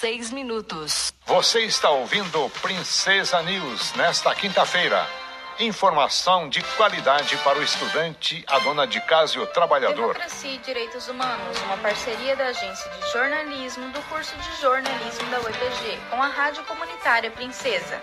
seis minutos. Você está ouvindo Princesa News nesta quinta-feira. Informação de qualidade para o estudante, a dona de casa e o trabalhador. Democracia e Direitos Humanos, uma parceria da Agência de Jornalismo do curso de jornalismo da UEPG com a Rádio Comunitária Princesa.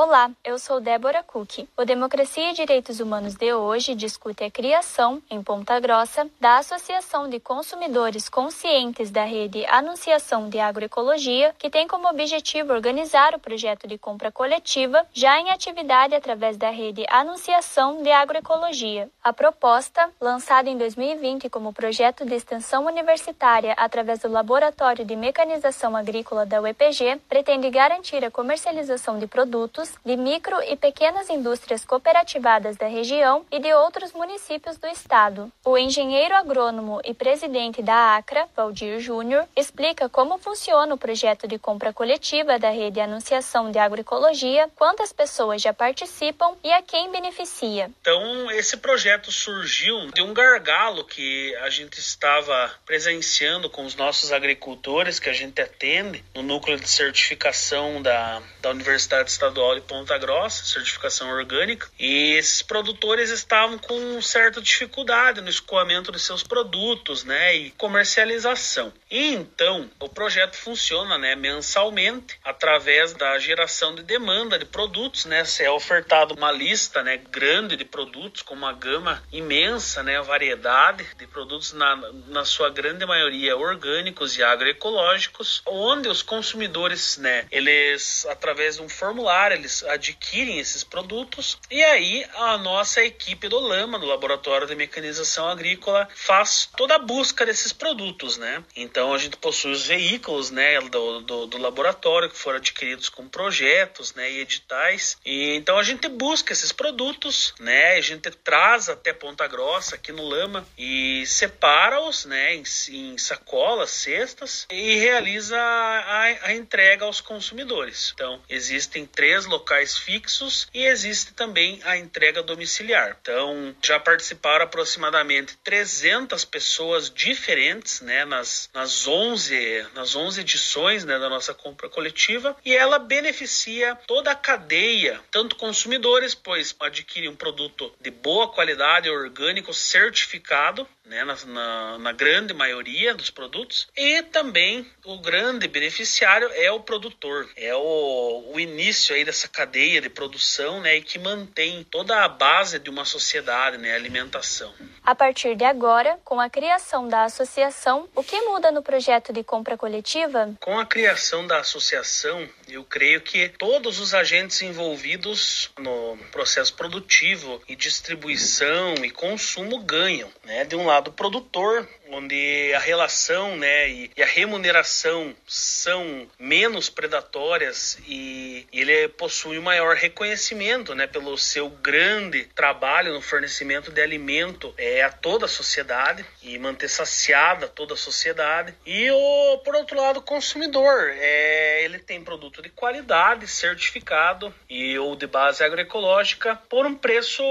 Olá, eu sou Débora Cook. O Democracia e Direitos Humanos de hoje discute a criação, em Ponta Grossa, da Associação de Consumidores Conscientes da Rede Anunciação de Agroecologia, que tem como objetivo organizar o projeto de compra coletiva, já em atividade através da Rede Anunciação de Agroecologia. A proposta, lançada em 2020 como projeto de extensão universitária através do Laboratório de Mecanização Agrícola da UEPG, pretende garantir a comercialização de produtos de micro e pequenas indústrias cooperativadas da região e de outros municípios do estado. O engenheiro agrônomo e presidente da ACRA, Valdir Júnior, explica como funciona o projeto de compra coletiva da rede Anunciação de Agroecologia, quantas pessoas já participam e a quem beneficia. Então, esse projeto surgiu de um gargalo que a gente estava presenciando com os nossos agricultores que a gente atende no núcleo de certificação da, da Universidade Estadual de Ponta Grossa, certificação orgânica, e esses produtores estavam com certa dificuldade no escoamento de seus produtos, né, e comercialização. E então, o projeto funciona, né, mensalmente através da geração de demanda de produtos, né, se é ofertado uma lista, né, grande de produtos com uma gama imensa, né, variedade de produtos na, na sua grande maioria orgânicos e agroecológicos, onde os consumidores, né, eles através de um formulário, eles adquirem esses produtos e aí a nossa equipe do Lama, do Laboratório de Mecanização Agrícola, faz toda a busca desses produtos, né? Então a gente possui os veículos, né, do, do, do laboratório que foram adquiridos com projetos, né, e editais. E então a gente busca esses produtos, né? A gente traz até Ponta Grossa aqui no Lama e separa-os, né, em, em, sacolas, cestas e realiza a, a entrega aos consumidores. Então existem três locais fixos e existe também a entrega domiciliar. Então, já participaram aproximadamente 300 pessoas diferentes, né, nas, nas 11 nas 11 edições, né, da nossa compra coletiva, e ela beneficia toda a cadeia, tanto consumidores, pois adquirem um produto de boa qualidade, orgânico, certificado, né, na, na, na, grande maioria dos produtos. E também o grande beneficiário é o produtor, é o, o início aí dessa cadeia de produção né, e que mantém toda a base de uma sociedade, né, a alimentação. A partir de agora, com a criação da associação, o que muda no projeto de compra coletiva? Com a criação da associação, eu creio que todos os agentes envolvidos no processo produtivo e distribuição e consumo ganham. Né? De um lado, o produtor, onde a relação né, e, e, a remuneração são menos predatórias e, e ele possui um maior reconhecimento né, pelo seu grande trabalho no fornecimento de alimento é, a toda a sociedade e manter saciada toda a sociedade. E o, por outro lado, o consumidor, é, ele tem produto de qualidade, certificado e ou de base agroecológica por um preço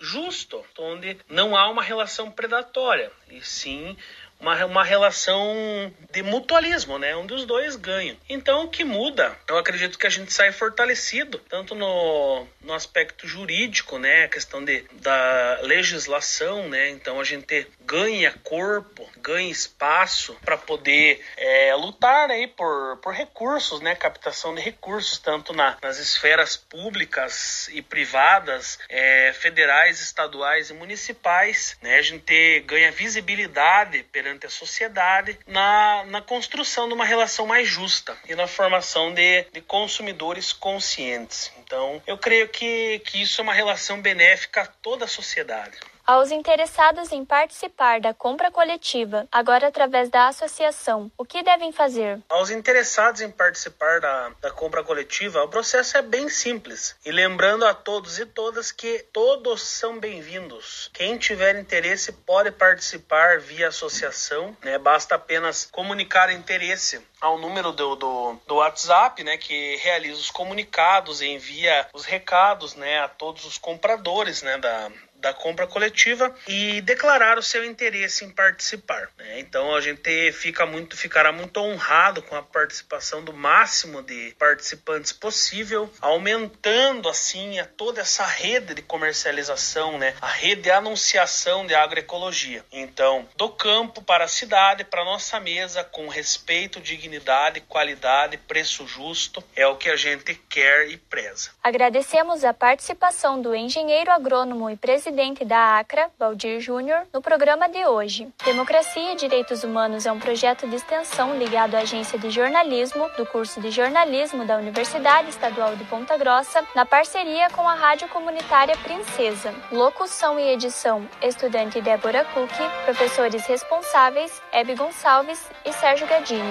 justo, onde não há uma relação predatória e sim uma, uma relação de mutualismo, né? Onde os dois ganham. Então, o que muda? Eu acredito que a gente sai fortalecido, tanto no, no aspecto jurídico, né? A questão de, da legislação, né? Então, a gente ganha corpo, ganha espaço para poder é, lutar aí por, por recursos, né? Captação de recursos, tanto na, nas esferas públicas e privadas, é, federais, estaduais e municipais, né? A gente ganha visibilidade perante perante a sociedade na, na construção de uma relação mais justa e na formação de, de consumidores conscientes. Então, eu creio que, que isso é uma relação benéfica a toda a sociedade. Aos interessados em participar da compra coletiva, agora através da associação, o que devem fazer? Aos interessados em participar da, da compra coletiva, o processo é bem simples. E lembrando a todos e todas que todos são bem-vindos. Quem tiver interesse pode participar via associação, né? Basta apenas comunicar interesse ao número do, do, do, WhatsApp, né, que realiza os comunicados e envia os recados, né, a todos os compradores, né, da, da compra coletiva e declarar o seu interesse em participar. Né? Então a gente fica muito, ficará muito honrado com a participação do máximo de participantes possível, aumentando assim a toda essa rede de comercialização, né? a rede de anunciação de agroecologia. Então, do campo para a cidade, para nossa mesa, com respeito, dignidade, qualidade, preço justo, é o que a gente quer e preza. Agradecemos a participação do engenheiro agrônomo e presidente da ACRA, Valdir Júnior, no programa de hoje. Democracia e Direitos Humanos é um projeto de extensão ligado à Agência de Jornalismo do curso de jornalismo da Universidade Estadual de Ponta Grossa, na parceria com a Rádio Comunitária Princesa. Locução e edição: estudante Débora Cook, professores responsáveis: Hebe Gonçalves e Sérgio Gadini.